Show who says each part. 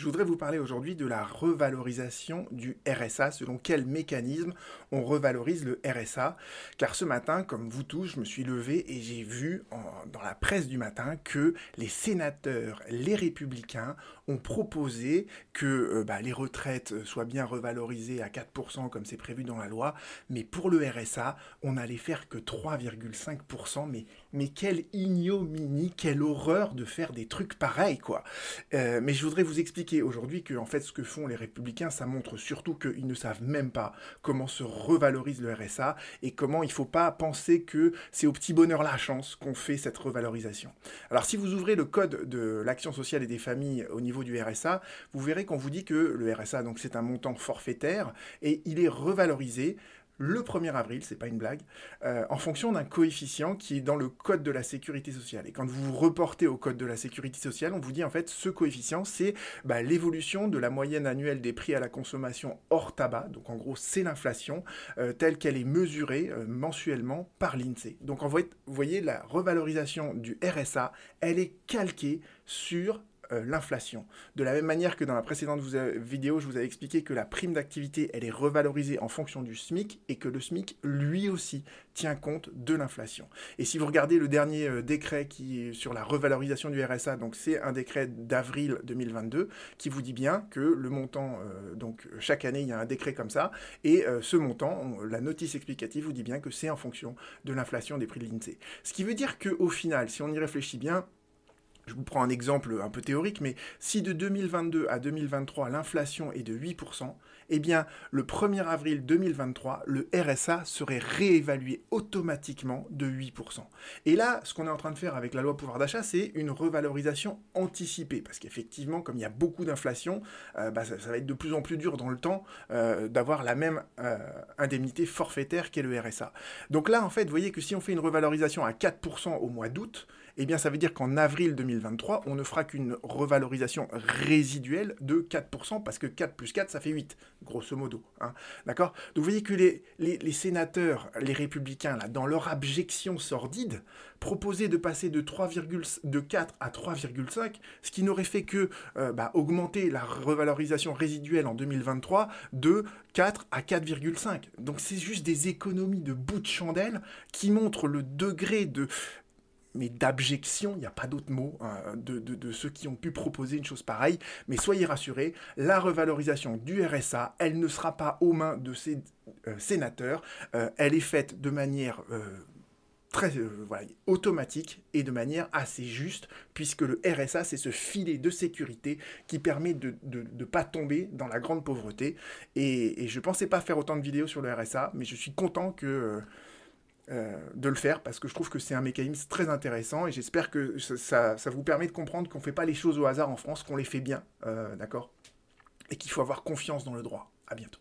Speaker 1: Je voudrais vous parler aujourd'hui de la revalorisation du RSA, selon quel mécanisme on revalorise le RSA. Car ce matin, comme vous tous, je me suis levé et j'ai vu dans la presse du matin que les sénateurs, les républicains, ont proposé que euh, bah, les retraites soient bien revalorisées à 4% comme c'est prévu dans la loi, mais pour le RSA, on n'allait faire que 3,5%. Mais, mais quelle ignominie, quelle horreur de faire des trucs pareils, quoi. Euh, mais je voudrais vous expliquer aujourd'hui que en fait ce que font les républicains, ça montre surtout qu'ils ne savent même pas comment se revalorise le RSA et comment il ne faut pas penser que c'est au petit bonheur la chance qu'on fait cette revalorisation. Alors si vous ouvrez le code de l'action sociale et des familles au niveau du RSA, vous verrez qu'on vous dit que le RSA donc c'est un montant forfaitaire et il est revalorisé le 1er avril, c'est pas une blague, euh, en fonction d'un coefficient qui est dans le code de la sécurité sociale. Et quand vous vous reportez au code de la sécurité sociale, on vous dit en fait ce coefficient, c'est bah, l'évolution de la moyenne annuelle des prix à la consommation hors tabac. Donc en gros, c'est l'inflation euh, telle qu'elle est mesurée euh, mensuellement par l'INSEE. Donc en vous voyez, la revalorisation du RSA, elle est calquée sur euh, l'inflation. De la même manière que dans la précédente vidéo, je vous avais expliqué que la prime d'activité, elle est revalorisée en fonction du SMIC et que le SMIC, lui aussi, tient compte de l'inflation. Et si vous regardez le dernier euh, décret qui est sur la revalorisation du RSA, donc c'est un décret d'avril 2022 qui vous dit bien que le montant, euh, donc chaque année il y a un décret comme ça, et ce montant, la notice explicative vous dit bien que c'est en fonction de l'inflation des prix de l'INSEE. Ce qui veut dire qu'au final, si on y réfléchit bien, je vous prends un exemple un peu théorique, mais si de 2022 à 2023, l'inflation est de 8%, eh bien, le 1er avril 2023, le RSA serait réévalué automatiquement de 8%. Et là, ce qu'on est en train de faire avec la loi pouvoir d'achat, c'est une revalorisation anticipée, parce qu'effectivement, comme il y a beaucoup d'inflation, euh, bah, ça, va être de plus en plus dur dans le temps euh, d'avoir la même euh, indemnité forfaitaire qu'est le RSA. Donc là, en fait, vous voyez que si on fait une revalorisation à 4% au mois d'août, eh bien ça veut dire qu'en avril 2023, on ne fera qu'une revalorisation résiduelle de 4%, parce que 4 plus 4, ça fait 8, grosso modo. Hein. D'accord? Donc vous voyez que les, sénateurs, les républicains, là, dans leur abjection sordide, proposaient de passer de, 3, de 4 à 3,5, ce qui n'aurait fait que euh, bah, augmenter la revalorisation résiduelle en 2023 de 4 à 4,5. Donc c'est juste des économies de bout de chandelle qui montrent le degré de mais d'abjection, il n'y a pas d'autre mot, hein, de, ceux qui ont pu proposer une chose pareille. Mais soyez rassurés, la revalorisation du RSA, elle ne sera pas aux mains de ces euh, sénateurs. Euh, elle est faite de manière euh, très automatique et de manière assez juste, puisque le RSA, c'est ce filet de sécurité qui permet de ne pas tomber dans la grande pauvreté. Et, et je ne pensais pas faire autant de vidéos sur le RSA, mais je suis content que euh, de le faire parce que je trouve que c'est un mécanisme très intéressant et j'espère que ça, vous permet de comprendre qu'on ne fait pas les choses au hasard en France, qu'on les fait bien, euh, d'accord? Et qu'il faut avoir confiance dans le droit. À bientôt.